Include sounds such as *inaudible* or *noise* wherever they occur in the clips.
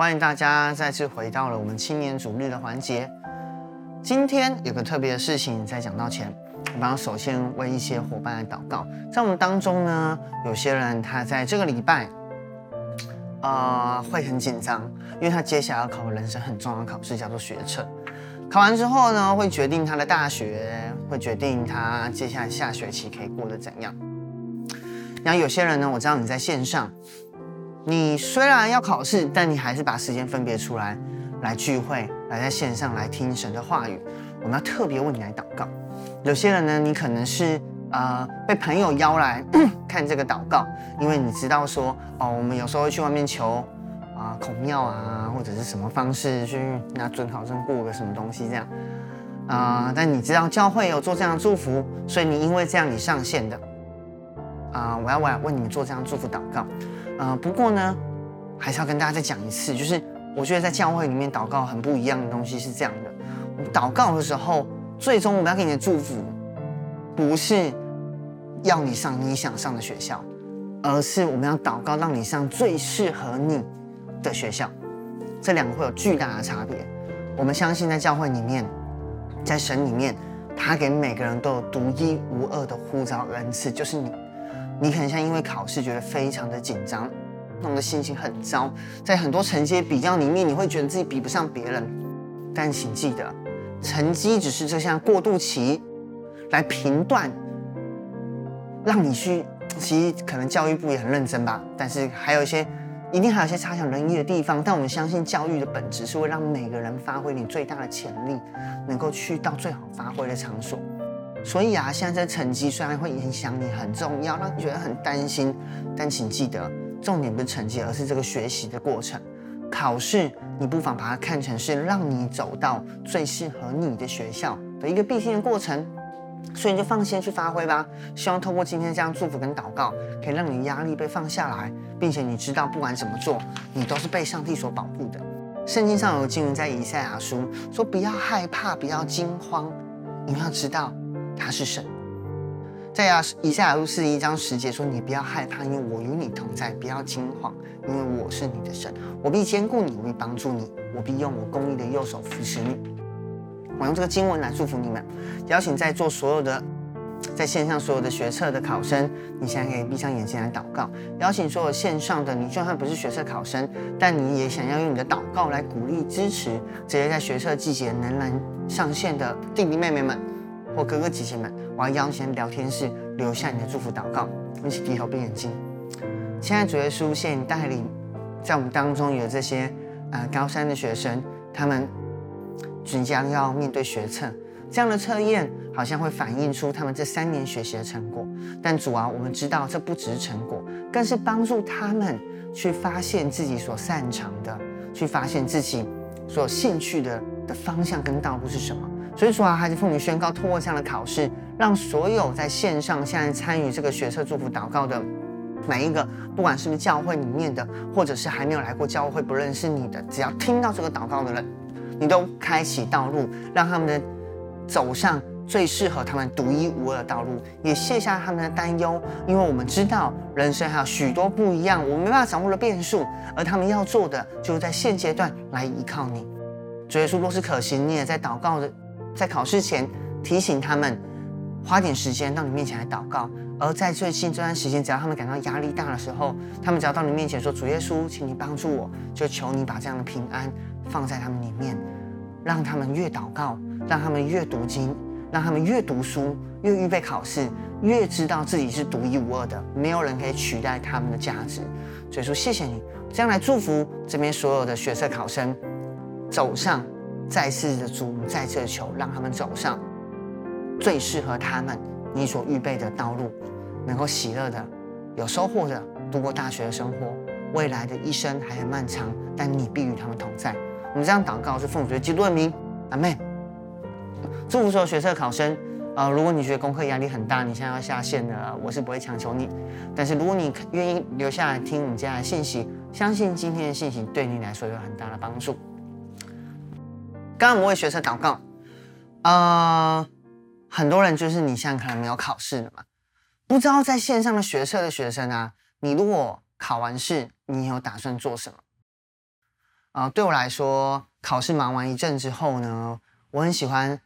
欢迎大家再次回到了我们青年主日的环节。今天有个特别的事情，在讲到前，我们要首先为一些伙伴来祷告。在我们当中呢，有些人他在这个礼拜，呃，会很紧张，因为他接下来要考人生很重要的考试，叫做学测。考完之后呢，会决定他的大学，会决定他接下来下学期可以过得怎样。然后有些人呢，我知道你在线上。你虽然要考试，但你还是把时间分别出来，来聚会，来在线上来听神的话语。我们要特别为你来祷告。有些人呢，你可能是呃被朋友邀来 *coughs* 看这个祷告，因为你知道说哦，我们有时候会去外面求啊，孔庙啊，或者是什么方式去拿准考证过个什么东西这样啊、但你知道教会有做这样的祝福，所以你因为这样你上线的啊、我要我要为你们做这样祝福祷告。呃，不过呢，还是要跟大家再讲一次，就是我觉得在教会里面祷告很不一样的东西是这样的：我们祷告的时候，最终我们要给你的祝福，不是要你上你想上的学校，而是我们要祷告让你上最适合你的学校。这两个会有巨大的差别。我们相信在教会里面，在神里面，他给每个人都有独一无二的呼召恩赐，就是你。你可能像因为考试觉得非常的紧张，弄得心情很糟，在很多成绩比较里面，你会觉得自己比不上别人。但请记得，成绩只是这项过渡期，来评断，让你去。其实可能教育部也很认真吧，但是还有一些，一定还有一些差强人意的地方。但我们相信教育的本质是会让每个人发挥你最大的潜力，能够去到最好发挥的场所。所以啊，现在这成绩虽然会影响你，很重要，让你觉得很担心，但请记得，重点不是成绩，而是这个学习的过程。考试，你不妨把它看成是让你走到最适合你的学校的一个必经的过程。所以你就放心去发挥吧。希望透过今天这样祝福跟祷告，可以让你压力被放下来，并且你知道，不管怎么做，你都是被上帝所保护的。圣经上有经文在以赛亚书说：“不要害怕，不要惊慌，你们要知道。”他是神，在亚以赛亚书四十一章十节说：“你不要害怕，因为我与你同在；不要惊慌，因为我是你的神。我必坚固你，我必帮助你，我必用我公义的右手扶持你。”我用这个经文来祝福你们，邀请在座所有的在线上所有的学测的考生，你现在可以闭上眼睛来祷告。邀请所有线上的你，就算不是学测考生，但你也想要用你的祷告来鼓励支持这些在学测季节仍然上线的弟弟妹妹们。哥哥姐姐们，我要邀请聊天室留下你的祝福祷告，一起低头闭眼睛。现在主耶稣，谢谢你带领，在我们当中有这些呃高三的学生，他们即将要面对学测，这样的测验好像会反映出他们这三年学习的成果。但主啊，我们知道这不只是成果，更是帮助他们去发现自己所擅长的，去发现自己所兴趣的的方向跟道路是什么。所以说啊，孩子，奉你宣告，通过这样的考试，让所有在线上现在参与这个学测祝福祷告的每一个，不管是不是教会里面的，或者是还没有来过教会不认识你的，只要听到这个祷告的人，你都开启道路，让他们的走上最适合他们独一无二的道路，也卸下他们的担忧，因为我们知道人生还有许多不一样，我们没办法掌握的变数，而他们要做的就是在现阶段来依靠你。主耶稣若是可行，你也在祷告的。在考试前提醒他们，花点时间到你面前来祷告。而在最近这段时间，只要他们感到压力大的时候，他们只要到你面前说：“主耶稣，请你帮助我。”就求你把这样的平安放在他们里面，让他们越祷告，让他们越读经，让他们越读书，越预备考试，越知道自己是独一无二的，没有人可以取代他们的价值。所以说，谢谢你这样来祝福这边所有的学测考生走上。再次的主，再次的求，让他们走上最适合他们你所预备的道路，能够喜乐的、有收获的度过大学的生活。未来的一生还很漫长，但你必与他们同在。我们这样祷告是奉主基督的名，阿门。祝福所有学测考生啊、呃！如果你觉得功课压力很大，你现在要下线了，我是不会强求你。但是如果你愿意留下来听我们接下来的信息，相信今天的信息对你来说有很大的帮助。刚刚我们为学测祷告，呃，很多人就是你现在可能没有考试了嘛，不知道在线上的学测的学生啊，你如果考完试，你有打算做什么？啊、对我来说，考试忙完一阵之后呢，我很喜欢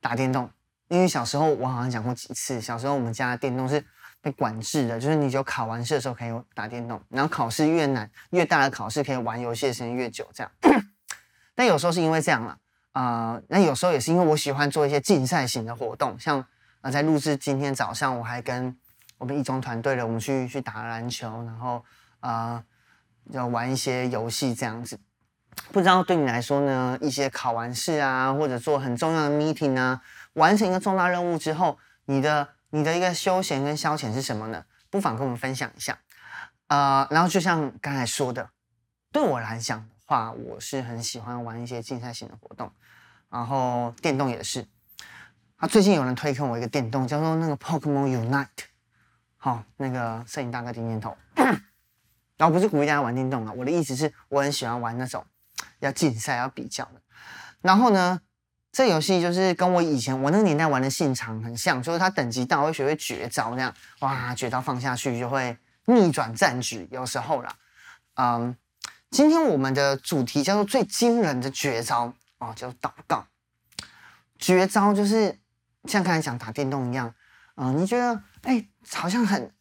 打电动。因为小时候我好像讲过几次，小时候我们家的电动是被管制的，就是你只有考完试的时候可以打电动，然后考试越难越大的考试可以玩游戏的时间越久，这样。*coughs* 但有时候是因为这样了，啊、那有时候也是因为我喜欢做一些竞赛型的活动，像啊，在录制今天早上我还跟我们一中团队的我们去去打篮球，然后啊，要、玩一些游戏这样子。不知道对你来说呢，一些考完试啊，或者做很重要的 meeting 啊，完成一个重大任务之后，你的你的一个休闲跟消遣是什么呢？不妨跟我们分享一下。呃，然后就像刚才说的，对我来讲的话，我是很喜欢玩一些竞赛型的活动，然后电动也是。啊，最近有人推荐我一个电动，叫做那个 Pokemon Unite，好、哦，那个摄影大哥点点头。*coughs* 然后不是鼓励大家玩电动啊，我的意思是，我很喜欢玩那种。要竞赛要比较的，然后呢，这游戏就是跟我以前我那个年代玩的信长很像，就是它等级到会学会绝招那样，哇，绝招放下去就会逆转战局，有时候啦，嗯，今天我们的主题叫做最惊人的绝招哦，叫祷告。绝招就是像刚才讲打电动一样，嗯，你觉得哎好像很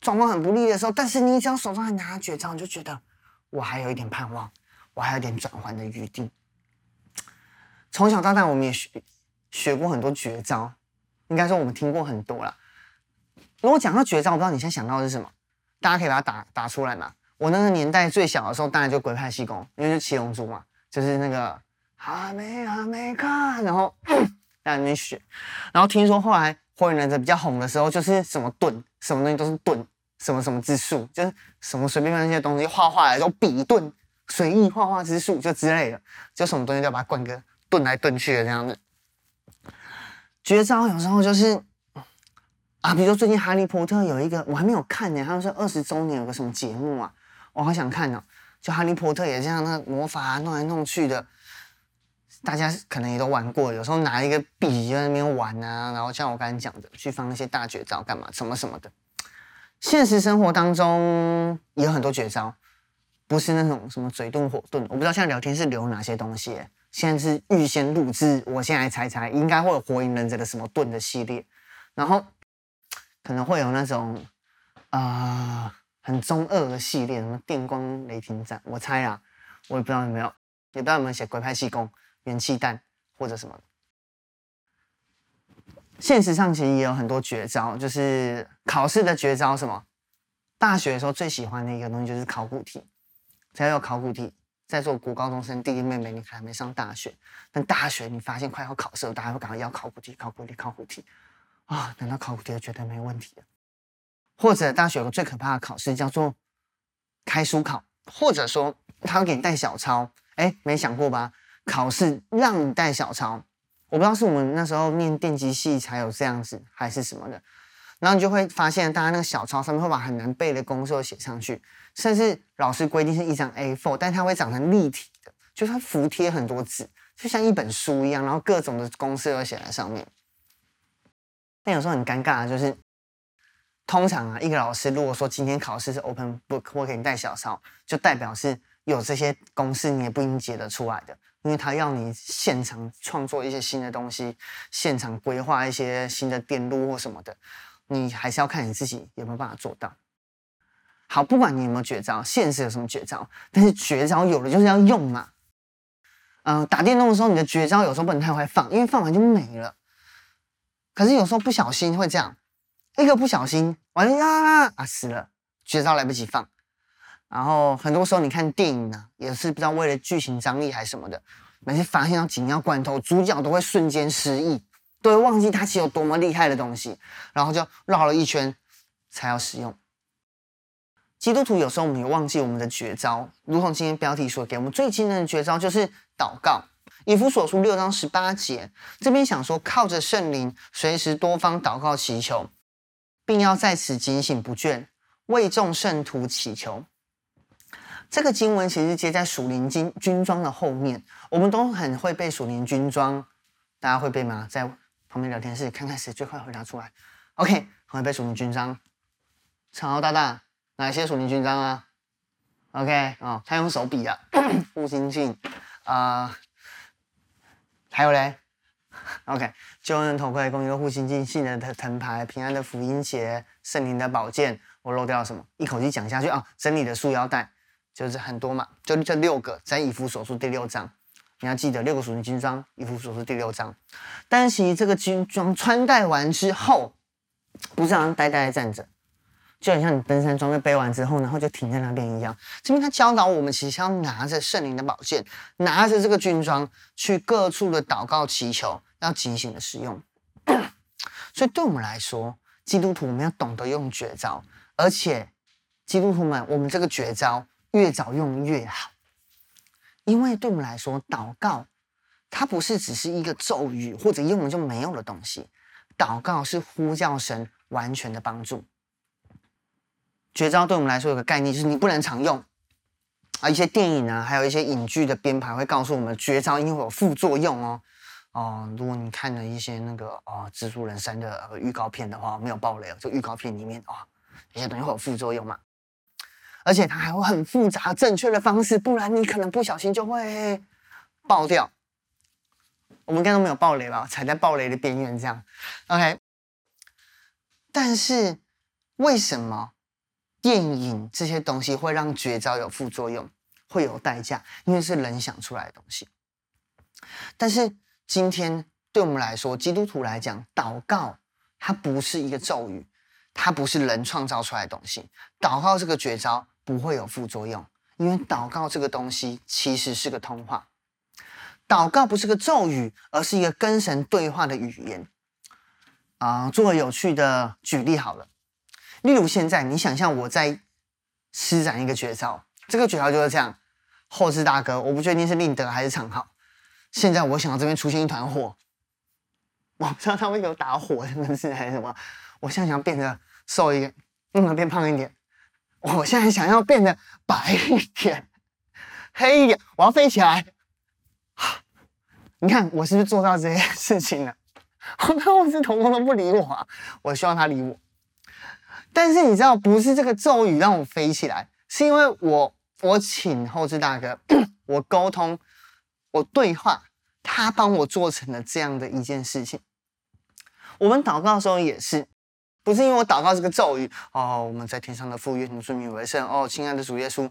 状况很不利的时候，但是你只要手上还拿着绝招，你就觉得我还有一点盼望。我还有点转圜的余地。从小到大，我们也学学过很多绝招，应该说我们听过很多了。如果讲到绝招，我不知道你现在想到的是什么？大家可以把它打打出来嘛。我那个年代最小的时候，当然就鬼派气功，因为是七龙珠嘛，就是那个还没还没看，然后在那边学。然后听说后来火影忍者比较红的时候，就是什么盾，什么东西都是盾，什么什么之术，就是什么随便那些东西画画来都笔盾。随意画画之术就之类的，就什么东西都要把它灌个盾来盾去的这样子。绝招有时候就是啊，比如说最近《哈利波特》有一个我还没有看呢，他们说二十周年有个什么节目啊，我好想看哦。就《哈利波特》也这样，那魔法啊弄来弄去的，大家可能也都玩过。有时候拿一个笔在那边玩啊，然后像我刚才讲的，去放那些大绝招干嘛，什么什么的。现实生活当中也有很多绝招。不是那种什么嘴遁火遁，我不知道现在聊天是留哪些东西。现在是预先录制，我先来猜猜，应该会有火影忍者的什么遁的系列，然后可能会有那种啊、很中二的系列，什么电光雷霆斩，我猜啊，我也不知道有没有，也不知道有没有写鬼派气功、元气弹或者什么。现实上其实也有很多绝招，就是考试的绝招，什么？大学的时候最喜欢的一个东西就是考古题。只要有考古题，在座国高中生弟弟妹妹，你可能还没上大学，但大学你发现快要考试了，大家会赶快要考古题、考古题、考古题啊！等到考古题就觉得没问题了。或者大学有个最可怕的考试叫做开书考，或者说他会给你带小抄，哎，没想过吧？考试让你带小抄，我不知道是我们那时候念电机系才有这样子，还是什么的。然后你就会发现，大家那个小抄上面会把很难背的公式都写上去，甚至老师规定是一张 A4，但它会长成立体的，就是它服贴很多纸，就像一本书一样，然后各种的公式都写在上面。但有时候很尴尬的就是，通常啊，一个老师如果说今天考试是 open book，或给你带小抄，就代表是有这些公式你也不一定解得出来的，因为他要你现场创作一些新的东西，现场规划一些新的电路或什么的。你还是要看你自己有没有办法做到。好，不管你有没有绝招，现实有什么绝招，但是绝招有了就是要用嘛。嗯、打电动的时候，你的绝招有时候不能太快放，因为放完就没了。可是有时候不小心会这样，一个不小心完了呀啊死了，绝招来不及放。然后很多时候你看电影呢、也是不知道为了剧情张力还是什么的，每次发现到紧要关头，主角都会瞬间失忆。都会忘记它其实有多么厉害的东西，然后就绕了一圈才要使用。基督徒有时候我们也忘记我们的绝招，如同今天标题所给我们最惊人的绝招就是祷告。以弗所书六章十八节这边想说，靠着圣灵，随时多方祷告祈求，并要在此警醒不倦，为众圣徒祈求。这个经文其实接在属灵军军装的后面，我们都很会背属灵军装，大家会背吗？在旁边聊天室，看看谁最快回答出来。OK，我会背属灵军章，长浩大大，哪些属灵军章啊？OK 哦，他用手比的，*clears throat* 护心镜啊，还有嘞，OK，救恩头盔，公义的护心镜，信的藤牌，平安的福音鞋，圣灵的宝剑，我漏掉了什么？一口气讲下去啊！真理的束腰带，就是很多嘛，就这六个，在以弗所书第六章，你要记得六个属灵军装，以弗所书第六章。但是其实这个军装穿戴完之后，不是好像呆呆的站着。就很像你登山装备背完之后，然后就停在那边一样。这边他教导我们，其实要拿着圣灵的宝剑，拿着这个军装去各处的祷告祈求，要警醒的使用。*clears throat* 所以对我们来说，基督徒我们要懂得用绝招，而且基督徒们，我们这个绝招越早用越好。因为对我们来说，祷告它不是只是一个咒语或者用了就没有的东西，祷告是呼叫神完全的帮助。绝招对我们来说有个概念，就是你不能常用啊。一些电影啊，还有一些影剧的编排会告诉我们，绝招因为有副作用哦。哦，如果你看了一些那个哦《蜘蛛人三》的预告片的话，没有爆雷，就预告片里面哦，这些东西会有副作用嘛。而且它还会很复杂，正确的方式，不然你可能不小心就会爆掉。我们应该都没有爆雷吧？踩在爆雷的边缘这样。OK，但是为什么？电影这些东西会让绝招有副作用，会有代价，因为是人想出来的东西。但是今天对我们来说，基督徒来讲，祷告它不是一个咒语，它不是人创造出来的东西。祷告这个绝招不会有副作用，因为祷告这个东西其实是个通话。祷告不是个咒语，而是一个跟神对话的语言。啊、做个有趣的举例好了。例如现在，你想象我在施展一个绝招，这个绝招就是这样。后置大哥，我不确定是令德还是长浩。现在我想到这边出现一团火，我不知道他会有打火真的是还是什么。我现在想要变得瘦一点，嗯，变胖一点。我现在想要变得白一点、黑一点，我要飞起来。*sighs* 你看我是不是做到这些事情了？*laughs* 我看我是同工都不理我啊，我希望他理我。但是你知道，不是这个咒语让我飞起来，是因为我我请后置大哥，*coughs* 我沟通，我对话，他帮我做成了这样的一件事情。我们祷告的时候也是，不是因为我祷告这个咒语哦，我们在天上的父，愿你尊名为圣哦，亲爱的主耶稣。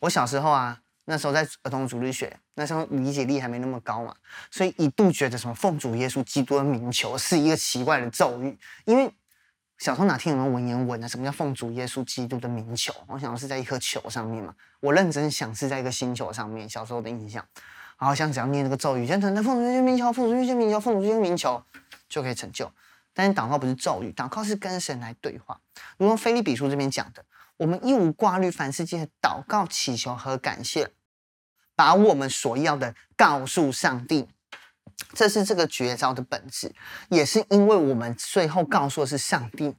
我小时候啊，那时候在儿童主日学，那时候理解力还没那么高嘛，所以一度觉得什么奉主耶稣基督的名求是一个奇怪的咒语，因为。小时候哪听有人文言文呢？什么叫奉主耶稣基督的名求？我想是在一颗球上面嘛。我认真想是在一个星球上面。小时候的印象，好像只要念这个咒语，就等着奉主耶稣名求，奉主耶稣名求，奉主耶稣名求就可以成就。但是祷告不是咒语，祷告是跟神来对话。如同腓利比书这边讲的，我们一无挂虑，凡事借着祷告、祈求和感谢，把我们所要的告诉上帝。这是这个绝招的本质，也是因为我们最后告诉的是上帝，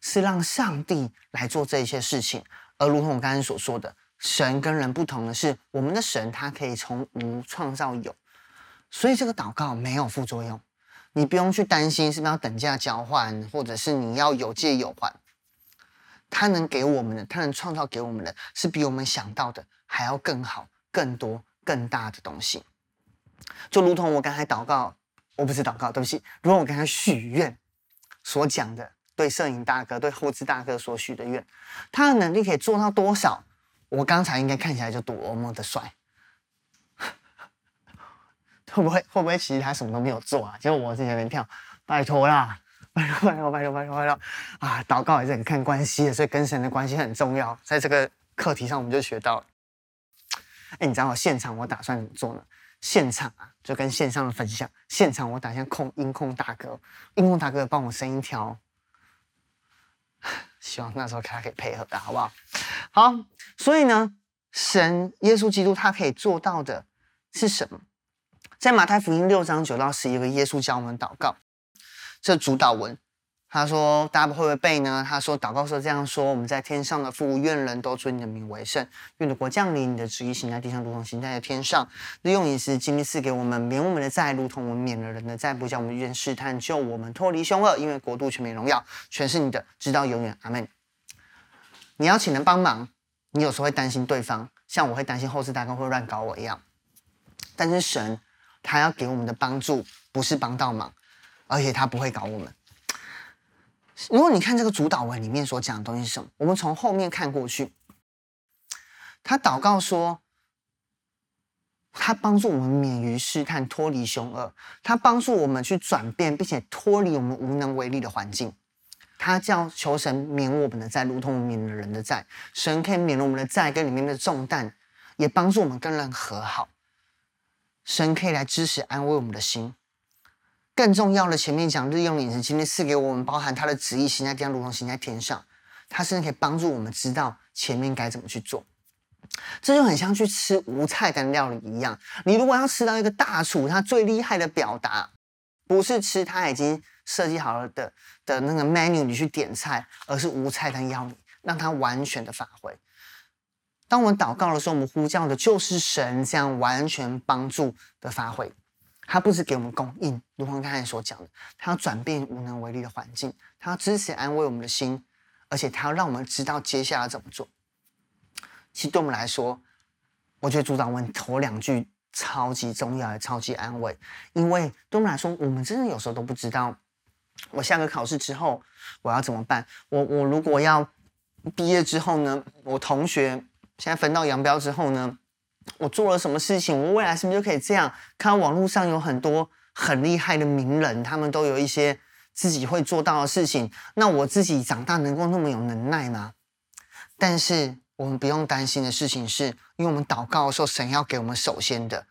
是让上帝来做这些事情。而如同我刚才所说的，神跟人不同的是，我们的神他可以从无创造有，所以这个祷告没有副作用，你不用去担心是不是要等价交换，或者是你要有借有还。他能给我们的，他能创造给我们的是比我们想到的还要更好、更多、更大的东西。就如同我刚才祷告，我不是祷告，对不起。如果我刚才许愿所讲的，对摄影大哥、对后置大哥所许的愿，他的能力可以做到多少？我刚才应该看起来就多么的帅，*laughs* 会不会？会不会其实他什么都没有做啊？结果我在那边跳，拜托啦，拜托拜托拜托拜托拜托啊！祷告也是很看关系的，所以跟神的关系很重要。在这个课题上，我们就学到了。哎，你知道我现场我打算怎么做呢？现场啊，就跟线上的分享。现场我打算控音控大哥，音控大哥帮我声音调，*sighs* 希望那时候他可以配合的，好不好？好，所以呢，神耶稣基督他可以做到的是什么？在马太福音六章九到十一个耶稣教我们祷告，这主祷文。他说：“大家会不会背呢？”他说：“祷告说这样说：我们在天上的父，愿人都尊你的名为圣，愿你的国降临，你的旨意行在地上，如同行在天上。日用饮食今日赐给我们，免我们的债，如同我们免了人的债，不叫我们遇见试探，救我们脱离凶恶，因为国度、权柄、荣耀，全是你的，直到永远。阿门。你要请人帮忙，你有时候会担心对方，像我会担心后世大哥会乱搞我一样。但是神，他要给我们的帮助不是帮倒忙，而且他不会搞我们。如果你看这个主祷文里面所讲的东西是什么，我们从后面看过去，他祷告说，他帮助我们免于试探，脱离凶恶，他帮助我们去转变，并且脱离我们无能为力的环境。他叫求神免我们的债，如同免了人的债。神可以免了我们的债跟里面的重担，也帮助我们跟人和好。神可以来支持安慰我们的心。更重要的，前面讲日用饮食，今天赐给我们，包含他的旨意行在地上，如同行在天上。他甚至可以帮助我们知道前面该怎么去做。这就很像去吃无菜单料理一样。你如果要吃到一个大厨他最厉害的表达，不是吃他已经。设计好了的的那个 menu，你去点菜，而是无菜单要你，让他完全的发挥。当我们祷告的时候，我们呼叫的就是神这样完全帮助的发挥。他不是给我们供应，如同刚才所讲的，他要转变无能为力的环境，他要支持安慰我们的心，而且他要让我们知道接下来怎么做。其实对我们来说，我觉得组长问头两句超级重要，也超级安慰，因为对我们来说，我们真的有时候都不知道。我下个考试之后，我要怎么办？我我如果要毕业之后呢？我同学现在分道扬镳之后呢？我做了什么事情？我未来是不是就可以这样？看到网络上有很多很厉害的名人，他们都有一些自己会做到的事情。那我自己长大能够那么有能耐吗？但是我们不用担心的事情是，因为我们祷告的时候，神要给我们首先的，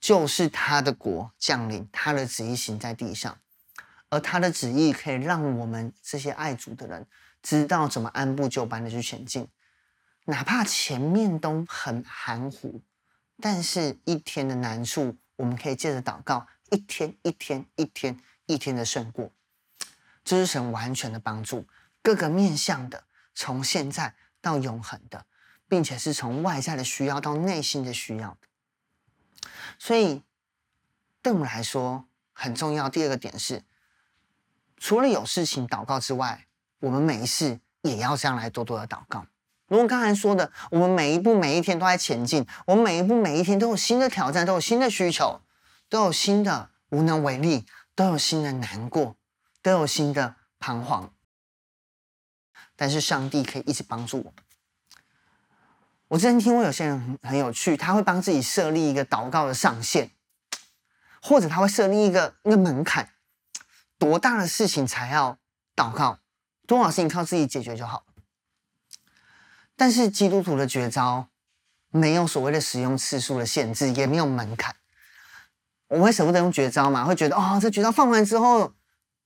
就是他的国降临，他的旨意行在地上。而他的旨意可以让我们这些爱主的人知道怎么按部就班的去前进，哪怕前面都很含糊，但是一天的难处，我们可以借着祷告，一天一天一天一天的胜过，这是神完全的帮助，各个面向的，从现在到永恒的，并且是从外在的需要到内心的需要，所以对我们来说很重要。第二个点是。除了有事情祷告之外，我们没事也要这样来多多的祷告。如我刚才说的，我们每一步每一天都在前进，我们每一步每一天都有新的挑战，都有新的需求，都有新的无能为力，都有新的难过，都有新的彷徨。但是上帝可以一直帮助我们。我之前听过有些人很很有趣，他会帮自己设立一个祷告的上限，或者他会设立一个一个门槛。多大的事情才要祷告？多少事情靠自己解决就好。但是基督徒的绝招没有所谓的使用次数的限制，也没有门槛。我们会舍不得用绝招嘛？会觉得哦，这绝招放完之后，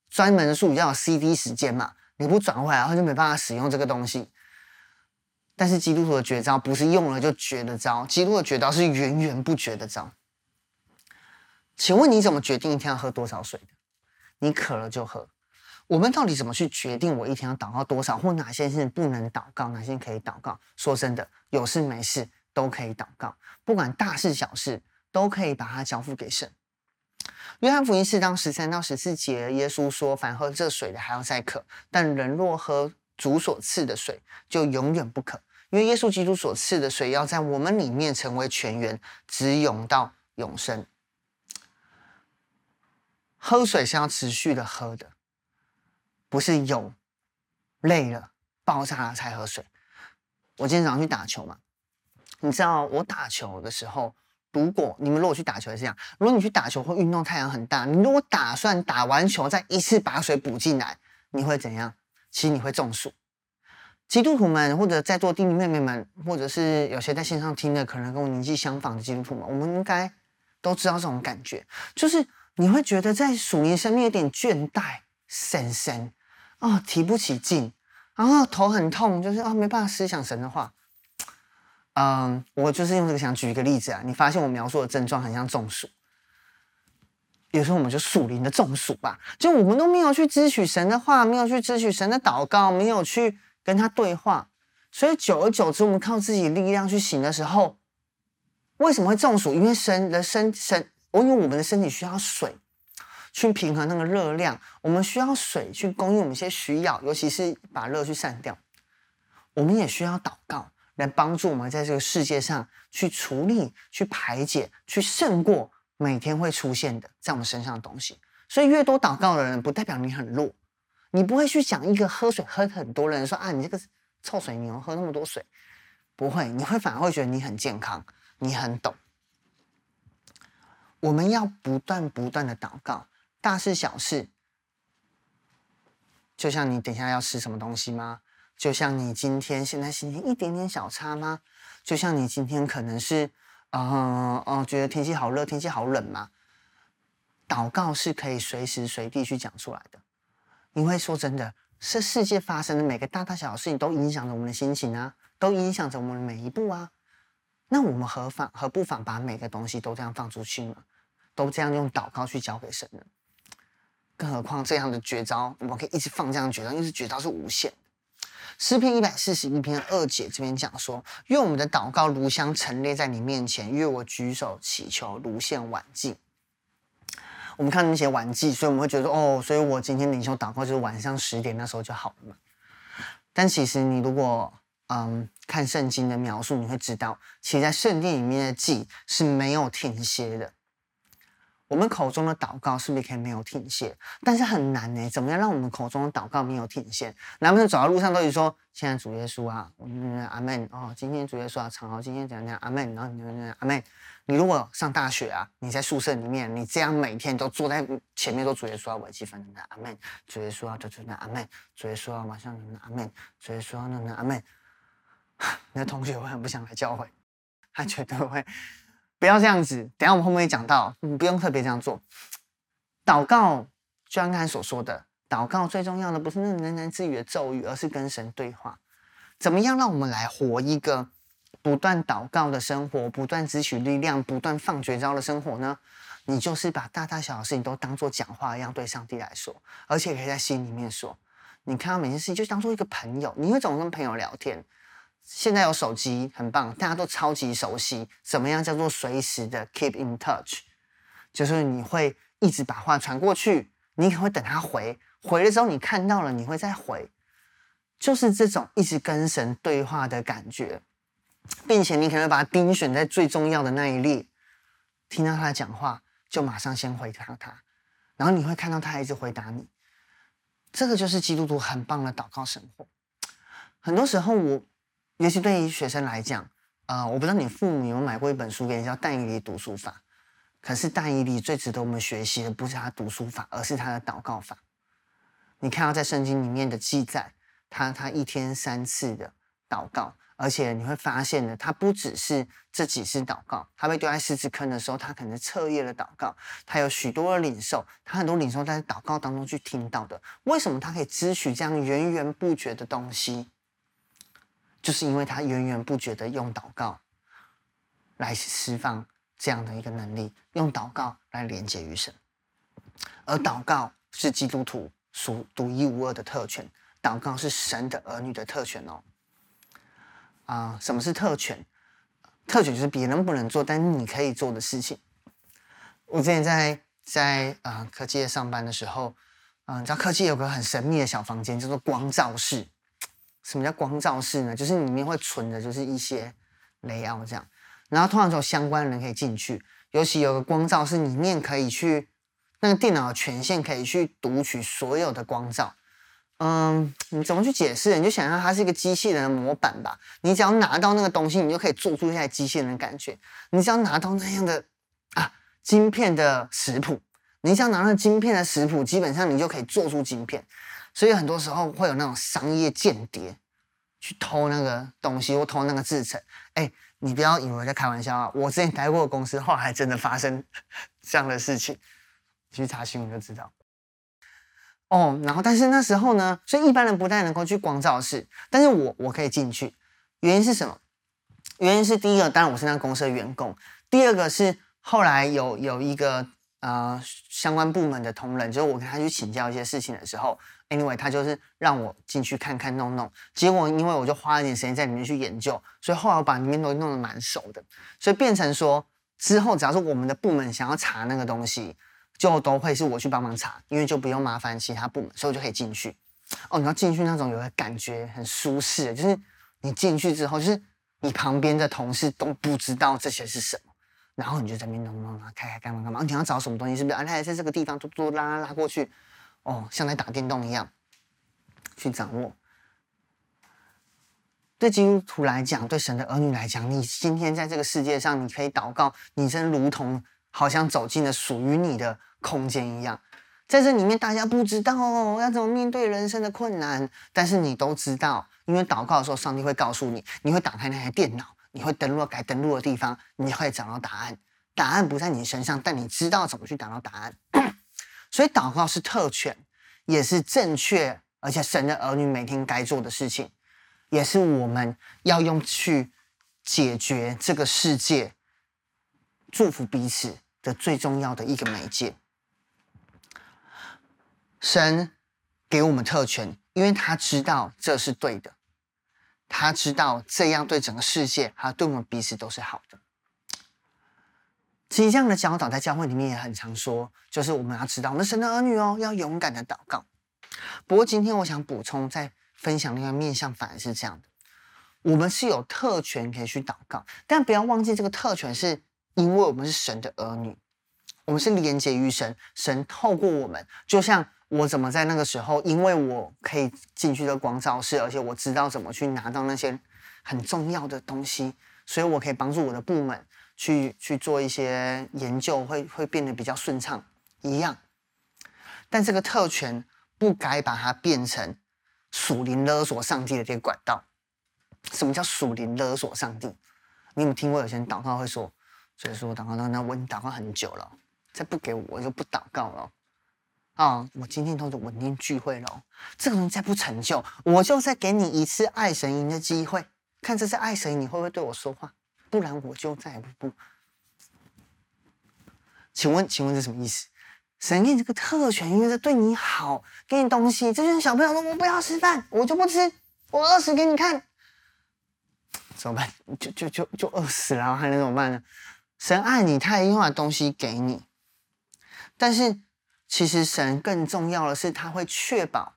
专门术语叫 CD 时间嘛，你不转回来，然后就没办法使用这个东西。但是基督徒的绝招不是用了就绝的招，基督的绝招是源源不绝的招。请问你怎么决定一天要喝多少水的？你渴了就喝。我们到底怎么去决定我一天要祷告多少，或哪些是不能祷告，哪些可以祷告？说真的，有事没事都可以祷告，不管大事小事都可以把它交付给神。约翰福音四章十三到十四节，耶稣说：“凡喝这水的还要再渴，但人若喝主所赐的水，就永远不渴，因为耶稣基督所赐的水要在我们里面成为泉源，直涌到永生。”喝水是要持续的喝的，不是有累了爆炸了才喝水。我今天早上去打球嘛，你知道我打球的时候，如果你们如果去打球是这样，如果你去打球或运动，太阳很大，你如果打算打完球再一次把水补进来，你会怎样？其实你会中暑。基督徒们或者在座弟弟妹妹们，或者是有些在线上听的，可能跟我年纪相仿的基督徒们，我们应该都知道这种感觉，就是。你会觉得在属灵生命有点倦怠、神神哦，提不起劲，然后头很痛，就是啊、哦，没办法思想神的话。嗯，我就是用这个想举一个例子啊，你发现我描述的症状很像中暑，有时候我们就属灵的中暑吧，就我们都没有去支取神的话，没有去支取神的祷告，没有去跟他对话，所以久而久之，我们靠自己力量去行的时候，为什么会中暑？因为神的身神。因为我们的身体需要水去平衡那个热量，我们需要水去供应我们一些需要，尤其是把热去散掉。我们也需要祷告，来帮助我们在这个世界上去处理、去排解、去胜过每天会出现的在我们身上的东西。所以，越多祷告的人，不代表你很弱。你不会去讲一个喝水喝很多的人说啊，你这个臭水牛喝那么多水，不会，你会反而会觉得你很健康，你很懂。我们要不断不断的祷告，大事小事。就像你等下要吃什么东西吗？就像你今天现在心情一点点小差吗？就像你今天可能是，呃呃，觉得天气好热，天气好冷吗？祷告是可以随时随地去讲出来的，因为说真的，这世界发生的每个大大小小事情都影响着我们的心情啊，都影响着我们的每一步啊。那我们何妨何不妨把每个东西都这样放出去呢？都这样用祷告去交给神呢？更何况这样的绝招，我们可以一直放这样的绝招，因为是绝招是无限的。诗篇一百四十一篇二节这边讲说：愿我们的祷告如香陈列在你面前，愿我举手祈求如献晚祭。我们看那些晚祭，所以我们会觉得哦，所以我今天领袖祷告就是晚上十点那时候就好了嘛。但其实你如果嗯看圣经的描述，你会知道，其实在圣殿里面的祭是没有停歇的。我们口中的祷告是不是可以没有停歇？但是很难呢。怎么样让我们口中的祷告没有停歇？难不成走到路上都是说：“现在主耶稣啊，嗯，阿门哦，今天主耶稣啊，长好，今天怎样怎样，阿门，然后你阿门。”你如果上大学啊，你在宿舍里面，你这样每天都坐在前面都主耶稣啊，微积分的阿门，主耶稣啊，就就那阿门，主耶稣啊，马上那阿门，主耶稣啊，那那阿门。*sighs* 你的同学会很不想来教会，他绝对会。不要这样子，等下我们后面会讲到，你不用特别这样做。祷告，就像刚才所说的，祷告最重要的不是那喃喃自语的咒语，而是跟神对话。怎么样让我们来活一个不断祷告的生活，不断汲取力量，不断放绝招的生活呢？你就是把大大小小的事情都当做讲话一样对上帝来说，而且可以在心里面说。你看到每件事情就当做一个朋友，你会怎么跟朋友聊天。现在有手机很棒，大家都超级熟悉。怎么样叫做随时的 keep in touch？就是你会一直把话传过去，你可能会等他回，回了之后你看到了，你会再回，就是这种一直跟神对话的感觉，并且你可能会把它钉选在最重要的那一列，听到他讲话就马上先回答他，然后你会看到他一直回答你。这个就是基督徒很棒的祷告生活。很多时候我。尤其对于学生来讲，啊、我不知道你父母有有买过一本书给你，叫《但以理读书法》。可是但以理最值得我们学习的，不是他读书法，而是他的祷告法。你看到在圣经里面的记载，他他一天三次的祷告，而且你会发现呢，他不只是这几次祷告，他被丢在狮子坑的时候，他可能彻夜的祷告，他有许多的领受，他很多领受在祷告当中去听到的。为什么他可以支取这样源源不绝的东西？就是因为他源源不绝的用祷告来释放这样的一个能力，用祷告来连接于神，而祷告是基督徒属独一无二的特权，祷告是神的儿女的特权哦。啊、什么是特权？特权就是别人不能做，但你可以做的事情。我之前在在啊、呃、科技业上班的时候，嗯、呃，你知道科技有个很神秘的小房间，叫做光照室。什么叫光照室呢？就是里面会存的，就是一些雷奥这样，然后通常只有相关的人可以进去。尤其有个光照室里面可以去那个电脑的权限可以去读取所有的光照。嗯，你怎么去解释？你就想象它是一个机器人的模板吧。你只要拿到那个东西，你就可以做出一台机器人的感觉。你只要拿到那样的啊晶片的食谱，你只要拿到晶片的食谱，基本上你就可以做出晶片。所以很多时候会有那种商业间谍去偷那个东西或偷那个制成。哎，你不要以为我在开玩笑啊！我之前待过的公司，后来真的发生 *laughs* 这样的事情，去查新闻就知道。哦，然后但是那时候呢，所以一般人不太能够去光照室，但是我我可以进去。原因是什么？原因是第一个，当然我是那公司的员工；第二个是后来有有一个。呃，相关部门的同仁，就是我跟他去请教一些事情的时候，anyway，他就是让我进去看看弄弄。结果因为我就花了点时间在里面去研究，所以后来我把里面东西弄得蛮熟的，所以变成说之后，只要是我们的部门想要查那个东西，就都会是我去帮忙查，因为就不用麻烦其他部门，所以我就可以进去。哦，你要进去那种有个感觉很舒适，就是你进去之后，就是你旁边的同事都不知道这些是什么，然后你就在那边弄弄弄，开开干嘛干嘛？你要找什么东西？是不是？啊，他在这个地方，嘟嘟拉拉拉过去，哦，像在打电动一样去掌握。对基督徒来讲，对神的儿女来讲，你今天在这个世界上，你可以祷告，你真如同好像走进了属于你的空间一样。在这里面，大家不知道哦要怎么面对人生的困难，但是你都知道，因为祷告的时候，上帝会告诉你，你会打开那台电脑，你会登录该登录的地方，你会找到答案。答案不在你身上，但你知道怎么去找到答案。所以，祷告是特权，也是正确，而且神的儿女每天该做的事情。也是我们要用去解决这个世界、祝福彼此的最重要的一个媒介。神给我们特权，因为他知道这是对的，他知道这样对整个世界，还有对我们彼此都是好的。其实这样的教导在教会里面也很常说，就是我们要知道，我们神的儿女哦，要勇敢的祷告。不过今天我想补充在。分享另外面向反而是这样的，我们是有特权可以去祷告，但不要忘记这个特权是因为我们是神的儿女，我们是连接于神，神透过我们，就像我怎么在那个时候，因为我可以进去的光照室，而且我知道怎么去拿到那些很重要的东西，所以我可以帮助我的部门去去做一些研究，会会变得比较顺畅一样。但这个特权不该把它变成。属灵勒索上帝的这个管道，什么叫属灵勒索上帝？你有没有听过有些人祷告会说，所以说我祷告，那那我已祷告很久了，再不给我，我就不祷告了。啊、我今天都是稳定聚会了，这个人再不成就，我就再给你一次爱神营的机会，看这次爱神营你会不会对我说话，不然我就再也不不。请问，请问这什么意思？神给你这个特权，因为这对你好，给你东西。这就是小朋友说：“我不要吃饭，我就不吃，我饿死给你看。”怎么办？就就就就饿死了，还能怎么办呢？神爱你，他一定会把东西给你。但是，其实神更重要的是，他会确保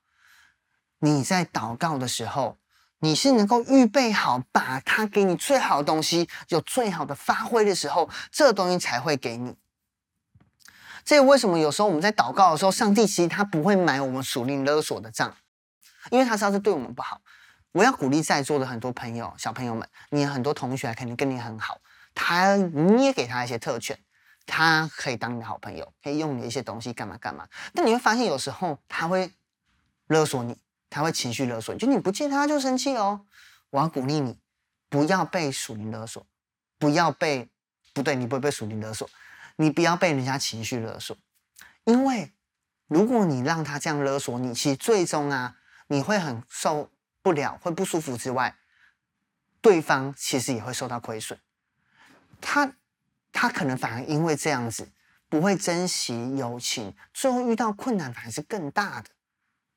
你在祷告的时候，你是能够预备好，把他给你最好的东西，有最好的发挥的时候，这个东西才会给你。这为什么有时候我们在祷告的时候，上帝其实他不会买我们属灵勒索的账，因为他知道这对我们不好。我要鼓励在座的很多朋友、小朋友们，你很多同学肯定跟你很好，他你也给他一些特权，他可以当你的好朋友，可以用你的一些东西干嘛干嘛。但你会发现有时候他会勒索你，他会情绪勒索，就你不借他就生气哦。我要鼓励你，不要被属灵勒索，不要被不对，你不会被属灵勒索。你不要被人家情绪勒索，因为如果你让他这样勒索你，其实最终啊，你会很受不了，会不舒服之外，对方其实也会受到亏损。他他可能反而因为这样子不会珍惜友情，最后遇到困难反而是更大的。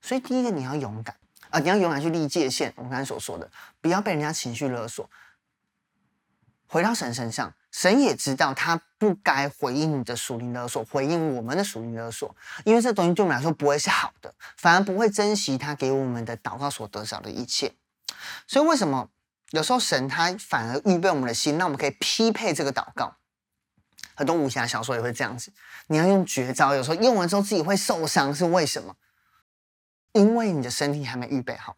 所以第一个你要勇敢啊，你要勇敢去立界限。我们刚才所说的，不要被人家情绪勒索。回到神身上。神也知道他不该回应你的属灵勒索，回应我们的属灵勒索，因为这东西对我们来说不会是好的，反而不会珍惜他给我们的祷告所得着的一切。所以为什么有时候神他反而预备我们的心，让我们可以匹配这个祷告？很多武侠小说也会这样子，你要用绝招，有时候用完之后自己会受伤，是为什么？因为你的身体还没预备好。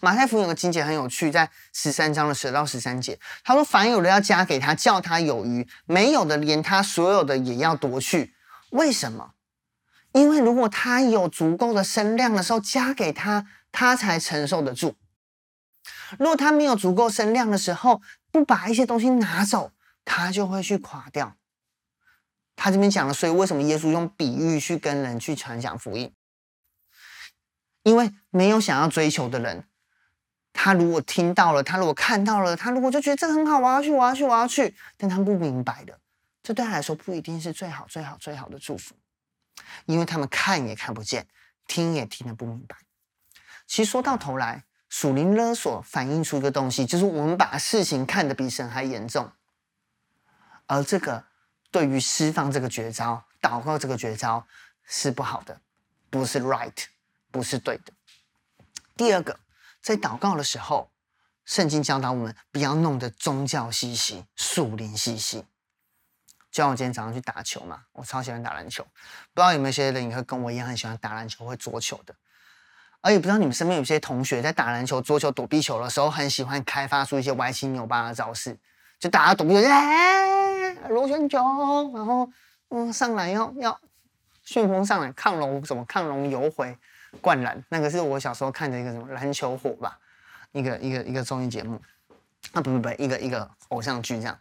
马太福音有个经节很有趣，在十三章的十到十三节，他说：“凡有的要加给他，叫他有余；没有的，连他所有的也要夺去。为什么？因为如果他有足够的身量的时候，加给他，他才承受得住；如果他没有足够身量的时候，不把一些东西拿走，他就会去垮掉。”他这边讲了，所以为什么耶稣用比喻去跟人去传讲福音？因为没有想要追求的人。他如果听到了，他如果看到了，他如果就觉得这很好，我要去，我要去，我要去，但他不明白的，这对他来说不一定是最好、最好、最好的祝福，因为他们看也看不见，听也听得不明白。其实说到头来，属灵勒索反映出一个东西，就是我们把事情看得比神还严重，而这个对于释放这个绝招、祷告这个绝招是不好的，不是 right，不是对的。第二个。在祷告的时候，圣经教导我们不要弄得宗教兮兮、树林兮兮。就像我今天早上去打球嘛，我超喜欢打篮球。不知道有没有些人也会跟我一样很喜欢打篮球、会桌球的。而也不知道你们身边有些同学在打篮球、桌球、躲避球的时候，很喜欢开发出一些歪七扭八的招式，就打躲避球，哎，螺旋球，然后嗯上来要要旋风上来亢龙什么亢龙游回灌篮，那个是我小时候看的一个什么篮球火吧，一个一个一个综艺节目，啊不不不，一个一个偶像剧这样，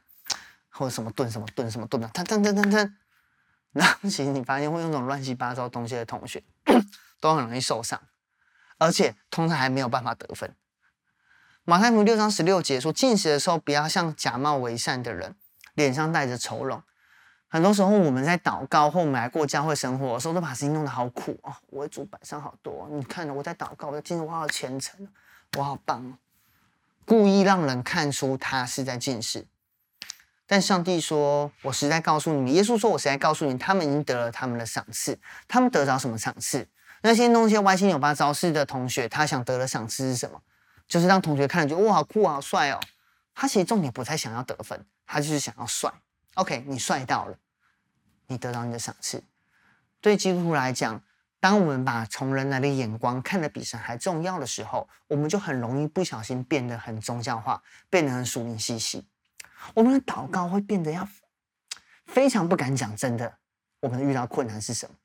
或者什么盾什么盾什么盾的，噔噔噔噔噔，*laughs* 然后其实你发现会用这种乱七八糟东西的同学，*coughs* 都很容易受伤。而且通常还没有办法得分。马太福音六章十六节说，进食的时候不要像假冒为善的人，脸上带着愁容。很多时候我们在祷告或我们来过教会生活的时候，都把事情弄得好苦哦。我的主摆上好多，你看我在祷告，我在进入，我好虔诚，我好棒哦。故意让人看出他是在近视。但上帝说：“我实在告诉你，耶稣说，我实在告诉你，他们已经得了他们的赏赐。他们得着什么赏赐？”那些弄些歪七扭八招式的同学，他想得的赏赐是什么？就是让同学看了觉得哇，好酷，好帅哦。他其实重点不太想要得分，他就是想要帅。OK，你帅到了，你得到你的赏赐。对基督徒来讲，当我们把从人来的眼光看得比神还重要的时候，我们就很容易不小心变得很宗教化，变得很属灵兮兮。我们的祷告会变得要非常不敢讲真的。我们遇到困难是什么？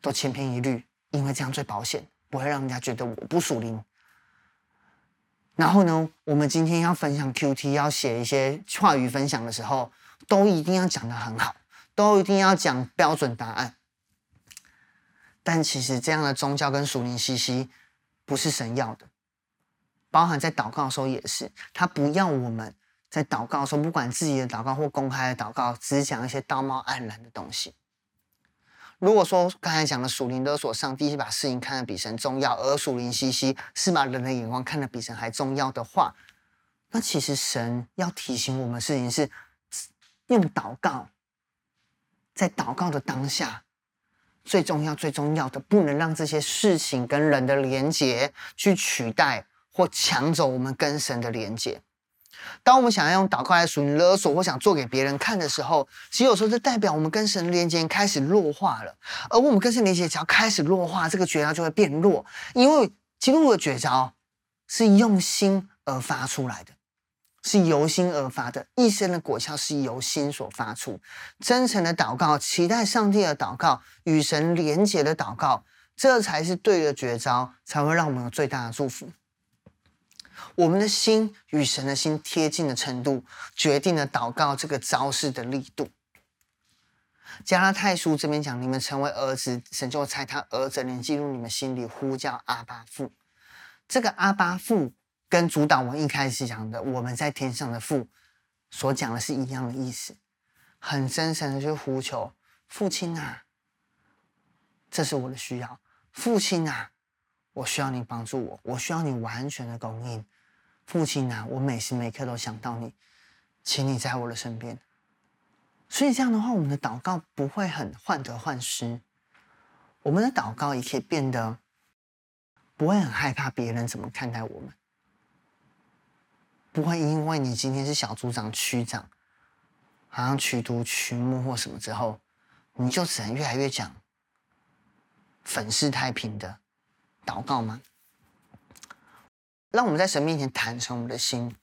都千篇一律，因为这样最保险，不会让人家觉得我不属灵。然后呢，我们今天要分享 QT，要写一些话语分享的时候，都一定要讲得很好，都一定要讲标准答案。但其实这样的宗教跟属灵兮兮，不是神要的。包含在祷告的时候也是，他不要我们在祷告的时候，不管自己的祷告或公开的祷告，只讲一些道貌岸然的东西。如果说刚才讲的属灵勒索，上帝是把事情看得比神重要，而属灵兮兮是把人的眼光看得比神还重要的话，那其实神要提醒我们事情是用祷告，在祷告的当下，最重要、最重要的，不能让这些事情跟人的连结去取代或抢走我们跟神的连结。当我们想要用祷告来属灵勒索，或想做给别人看的时候，其实有时候这代表我们跟神连接开始弱化了。而我们跟神连接只要开始弱化，这个绝招就会变弱。因为基督的绝招是用心而发出来的，是由心而发的，一生的果效是由心所发出。真诚的祷告，期待上帝的祷告，与神连接的祷告，这才是对的绝招，才会让我们有最大的祝福。我们的心与神的心贴近的程度，决定了祷告这个招式的力度。加拉太书这边讲，你们成为儿子，神就差他儿子灵进入你们心里，呼叫阿巴父。这个阿巴父跟主祷文一开始讲的我们在天上的父所讲的是一样的意思，很真诚的去呼求父亲啊，这是我的需要，父亲啊，我需要你帮助我，我需要你完全的供应。父亲啊，我每时每刻都想到你，请你在我的身边。所以这样的话，我们的祷告不会很患得患失，我们的祷告也可以变得不会很害怕别人怎么看待我们，不会因为你今天是小组长、区长，好像曲毒曲目或什么之后，你就只能越来越讲粉饰太平的祷告吗？让我们在神面前坦诚我们的心，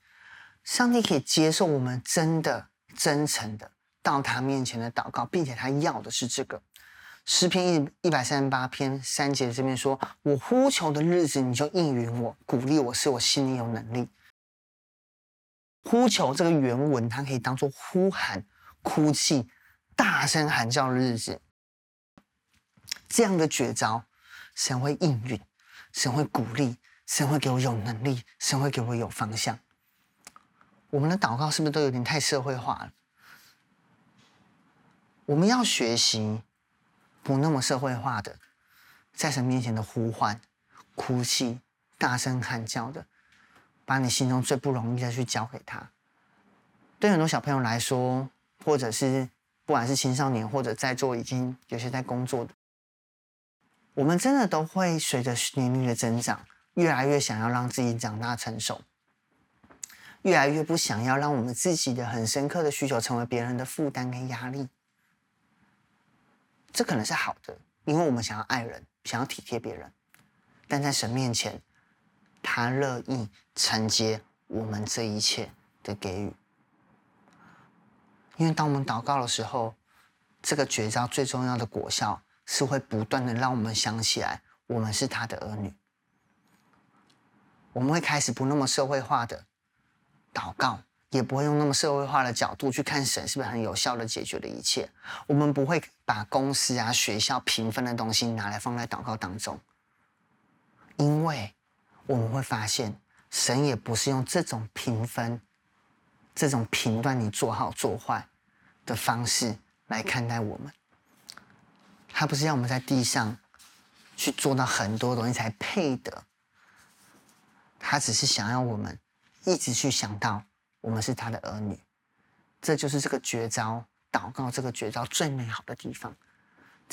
上帝可以接受我们真的、真诚的到他面前的祷告，并且他要的是这个。诗篇一一百三十八篇三节这边说：“我呼求的日子，你就应允我，鼓励我，使我心里有能力。”呼求这个原文，它可以当做呼喊、哭泣、大声喊叫的日子。这样的绝招，神会应允，神会鼓励。神会给我有能力，神会给我有方向。我们的祷告是不是都有点太社会化了？我们要学习不那么社会化的，在神面前的呼唤、哭泣、大声喊叫的，把你心中最不容易的去交给他。对很多小朋友来说，或者是不管是青少年，或者在座已经有些在工作的，我们真的都会随着年龄的增长。越来越想要让自己长大成熟，越来越不想要让我们自己的很深刻的需求成为别人的负担跟压力。这可能是好的，因为我们想要爱人，想要体贴别人，但在神面前，他乐意承接我们这一切的给予。因为当我们祷告的时候，这个绝招最重要的果效是会不断的让我们想起来，我们是他的儿女。我们会开始不那么社会化的祷告，也不会用那么社会化的角度去看神是不是很有效的解决了一切。我们不会把公司啊、学校评分的东西拿来放在祷告当中，因为我们会发现，神也不是用这种评分、这种评断你做好做坏的方式来看待我们。他不是要我们在地上去做到很多东西才配得。他只是想要我们一直去想到我们是他的儿女，这就是这个绝招祷告这个绝招最美好的地方，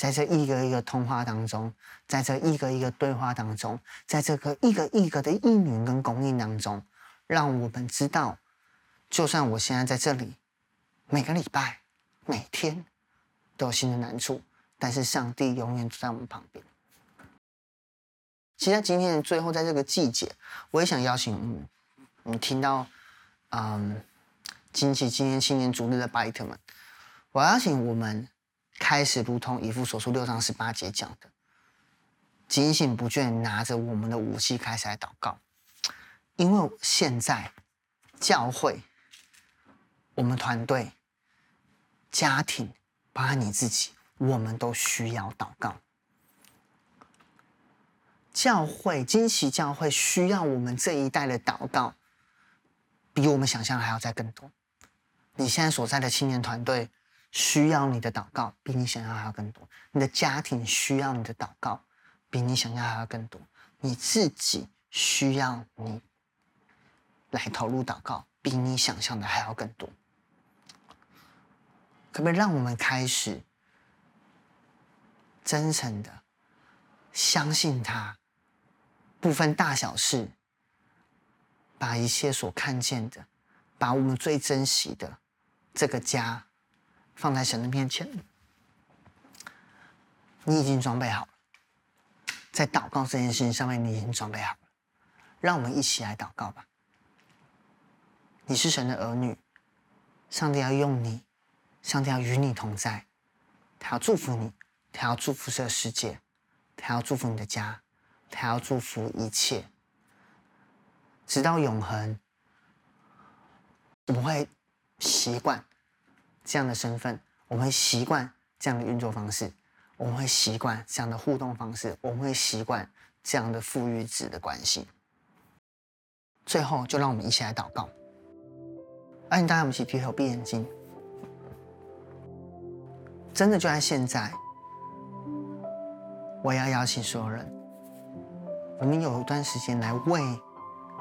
在这一个一个通话当中，在这一个一个对话当中，在这个一个一个的应允跟供应当中，让我们知道，就算我现在在这里，每个礼拜、每天都有新的难处，但是上帝永远在我们旁边。其实今天最后，在这个季节，我也想邀请你，你听到，嗯，惊奇今天青年主日的拜特们，我邀请我们开始，如同以弗所书六章十八节讲的，警醒不倦，拿着我们的武器开始来祷告，因为现在教会、我们团队、家庭，包括你自己，我们都需要祷告。教会，惊奇教会需要我们这一代的祷告，比我们想象还要再更多。你现在所在的青年团队需要你的祷告，比你想象还要更多。你的家庭需要你的祷告，比你想象还要更多。你自己需要你来投入祷告，比你想象的还要更多。可不可以让我们开始真诚的相信他？不分大小事，把一切所看见的，把我们最珍惜的这个家放在神的面前。你已经装备好了，在祷告这件事情上面，你已经装备好了。让我们一起来祷告吧。你是神的儿女，上帝要用你，上帝要与你同在，他要祝福你，他要祝福这个世界，他要祝福你的家。他要祝福一切，直到永恒。我们会习惯这样的身份，我们会习惯这样的运作方式，我们会习惯这样的互动方式，我们会习惯这样的父与子的关系。最后，就让我们一起来祷告。欢迎大家，我们一起低头闭眼睛。真的就在现在，我要邀请所有人。我们有一段时间来为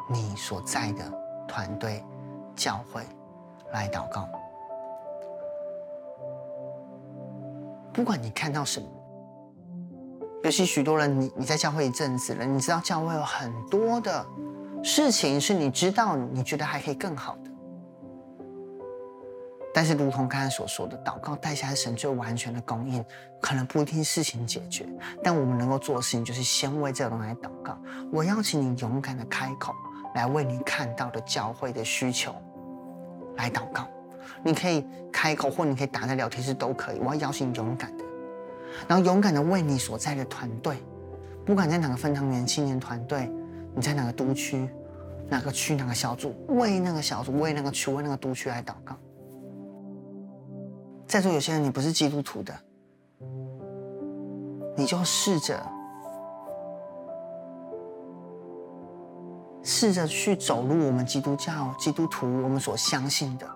你所在的团队、教会来祷告。不管你看到什么，尤其许多人，你你在教会一阵子了，你知道教会有很多的事情是你知道，你觉得还可以更好的。但是，如同刚才所说的，祷告带下来神就完全的供应，可能不一定事情解决，但我们能够做的事情就是先为这个东西来祷告。我邀请你勇敢的开口，来为你看到的教会的需求来祷告。你可以开口，或你可以打在聊天室都可以。我要邀请你勇敢的，然后勇敢的为你所在的团队，不管在哪个分堂年青年团队，你在哪个都区、哪个区、哪个小组，为那个小组、为那个区、为那个都区来祷告。在座有些人，你不是基督徒的，你就试着试着去走入我们基督教、基督徒我们所相信的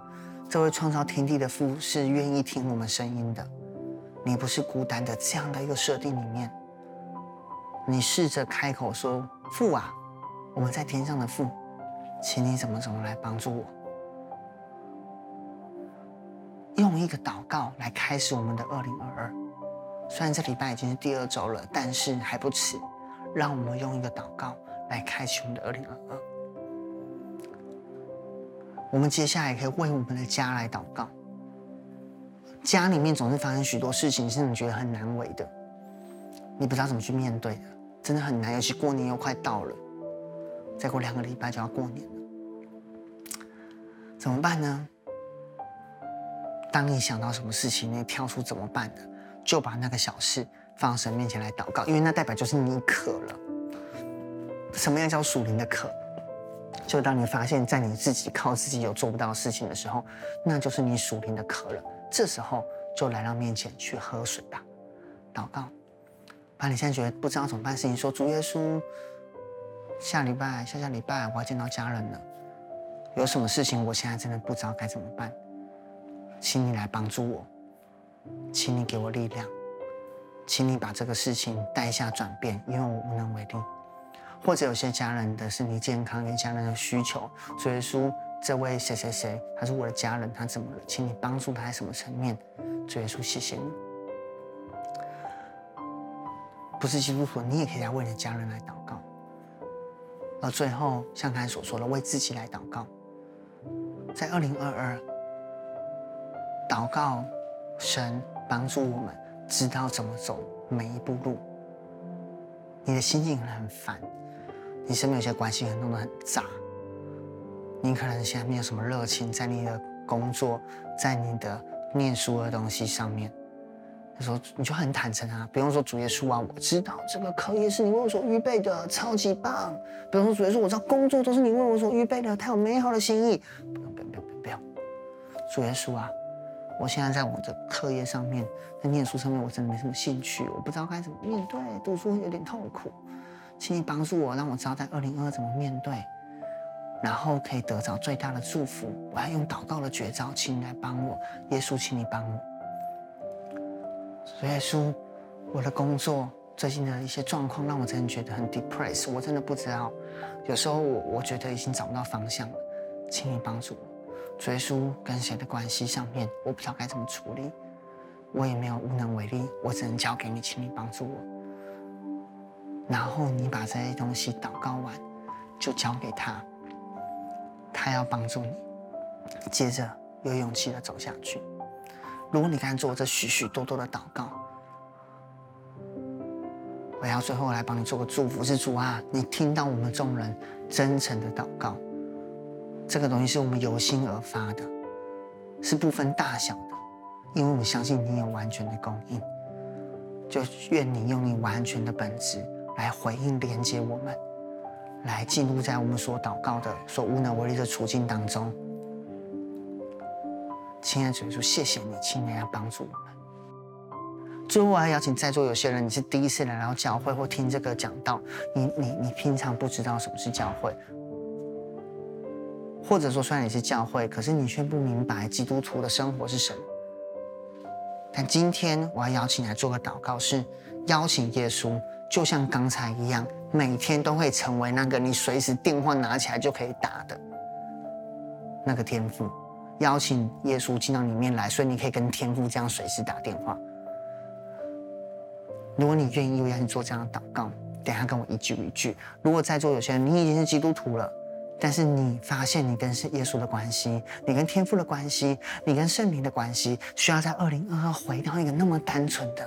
这位创造天地的父是愿意听我们声音的。你不是孤单的，这样的一个设定里面，你试着开口说：“父啊，我们在天上的父，请你怎么怎么来帮助我。”用一个祷告来开始我们的二零二二。虽然这礼拜已经是第二周了，但是还不迟。让我们用一个祷告来开启我们的二零二二。我们接下来可以为我们的家来祷告。家里面总是发生许多事情，是你觉得很难为的，你不知道怎么去面对的，真的很难。尤其过年又快到了，再过两个礼拜就要过年了，怎么办呢？当你想到什么事情，你跳出怎么办呢？就把那个小事放到神面前来祷告，因为那代表就是你渴了。什么样叫属灵的渴？就当你发现，在你自己靠自己有做不到的事情的时候，那就是你属灵的渴了。这时候就来到面前去喝水吧，祷告。把你现在觉得不知道怎么办事情说，主耶稣，下礼拜、下下礼拜我要见到家人了，有什么事情我现在真的不知道该怎么办，请你来帮助我，请你给我力量，请你把这个事情带下转变，因为我无能为力。或者有些家人的身体健康，有家人的需求，主耶稣。这位谁谁谁，他是我的家人，他怎么了？请你帮助他在什么层面？主耶稣，谢谢你。不是基督徒，你也可以来为你的家人来祷告。而最后，像刚才所说的，为自己来祷告。在二零二二，祷告神帮助我们知道怎么走每一步路。你的心情很烦，你身边有些关系很弄得很杂。你可能现在没有什么热情在你的工作，在你的念书的东西上面，那时候你就很坦诚啊，不用说主耶稣啊，我知道这个课业是你为我所预备的，超级棒。不用说主耶稣，我知道工作都是你为我所预备的，太有美好的心意。不用不用不用不用，主耶稣啊，我现在在我的课业上面，在念书上面，我真的没什么兴趣，我不知道该怎么面对，读书有点痛苦，请你帮助我，让我知道在二零二二怎么面对。然后可以得到最大的祝福。我要用祷告的绝招，请你来帮我，耶稣，请你帮我。耶稣，我的工作最近的一些状况让我真的觉得很 depressed，我真的不知道。有时候我我觉得已经找不到方向了，请你帮助我。主耶稣跟谁的关系上面，我不知道该怎么处理，我也没有无能为力，我只能交给你，请你帮助我。然后你把这些东西祷告完，就交给他。他要帮助你，接着有勇气的走下去。如果你敢做这许许多多的祷告，我要最后来帮你做个祝福，是主啊，你听到我们众人真诚的祷告，这个东西是我们由心而发的，是不分大小的，因为我们相信你有完全的供应，就愿你用你完全的本质来回应连接我们。来进入在我们所祷告的、所无能为力的处境当中，亲爱的主耶稣，谢谢你，请你来帮助我们。最后，我要邀请在座有些人，你是第一次来到教会或听这个讲道，你、你、你平常不知道什么是教会，或者说虽然你是教会，可是你却不明白基督徒的生活是什么。但今天我要邀请你来做个祷告，是邀请耶稣。就像刚才一样，每天都会成为那个你随时电话拿起来就可以打的那个天赋，邀请耶稣进到里面来，所以你可以跟天父这样随时打电话。如果你愿意，我要你做这样的祷告，等下跟我一句一句。如果在座有些人，你已经是基督徒了，但是你发现你跟是耶稣的关系，你跟天父的关系，你跟圣灵的关系，需要在二零二二回到一个那么单纯的，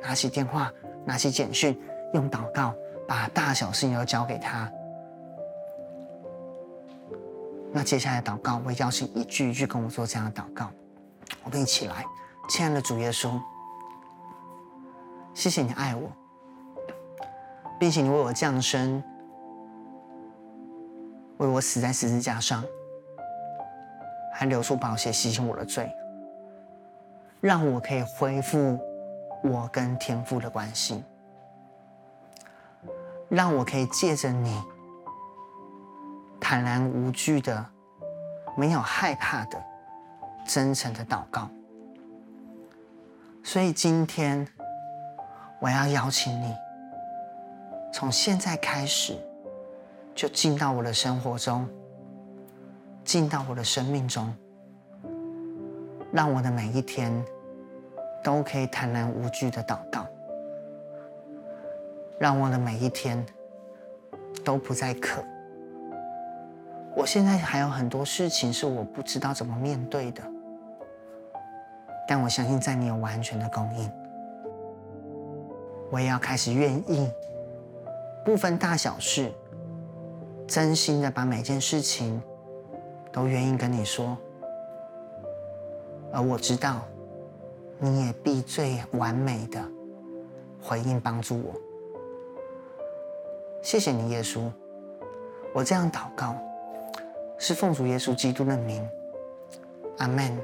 拿起电话。拿起简讯，用祷告把大小事情都交给他。那接下来祷告，我邀请一句一句跟我做这样的祷告。我们一起来，亲爱的主耶稣，谢谢你爱我，并且你为我降生，为我死在十字架上，还流出宝血洗清我的罪，让我可以恢复。我跟天父的关系，让我可以借着你坦然无惧的、没有害怕的、真诚的祷告。所以今天我要邀请你，从现在开始就进到我的生活中，进到我的生命中，让我的每一天。都可以坦然无惧的祷告，让我的每一天都不再渴。我现在还有很多事情是我不知道怎么面对的，但我相信在你有完全的供应。我也要开始愿意，不分大小事，真心的把每件事情都愿意跟你说，而我知道，你也必最完美的回应帮助我。谢谢你，耶稣，我这样祷告，是奉主耶稣基督的名，阿门。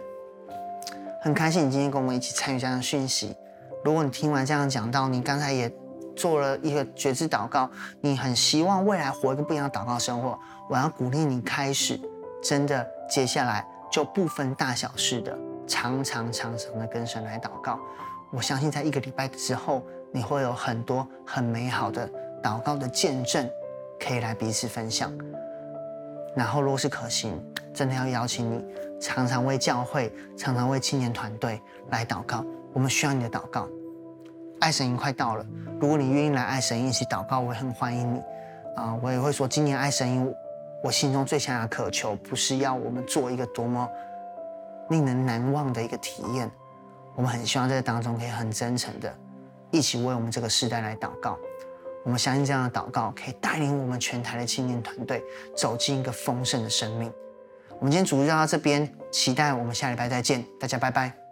很开心你今天跟我们一起参与这样的讯息。如果你听完这样讲到，你刚才也做了一个觉知祷告，你很希望未来活一个不一样的祷告生活，我要鼓励你开始，真的接下来就不分大小事的，常常常常的跟神来祷告。我相信在一个礼拜之后，你会有很多很美好的祷告的见证，可以来彼此分享。然后，若是可行，真的要邀请你常常为教会、常常为青年团队来祷告。我们需要你的祷告。爱神营快到了，如果你愿意来爱神营一起祷告，我也很欢迎你。啊、我也会说，今年爱神营，我心中最想要渴求，不是要我们做一个多么令人难忘的一个体验，我们很希望在这当中可以很真诚的，一起为我们这个时代来祷告。我们相信这样的祷告可以带领我们全台的青年团队走进一个丰盛的生命。我们今天主日就到这边，期待我们下礼拜再见，大家拜拜。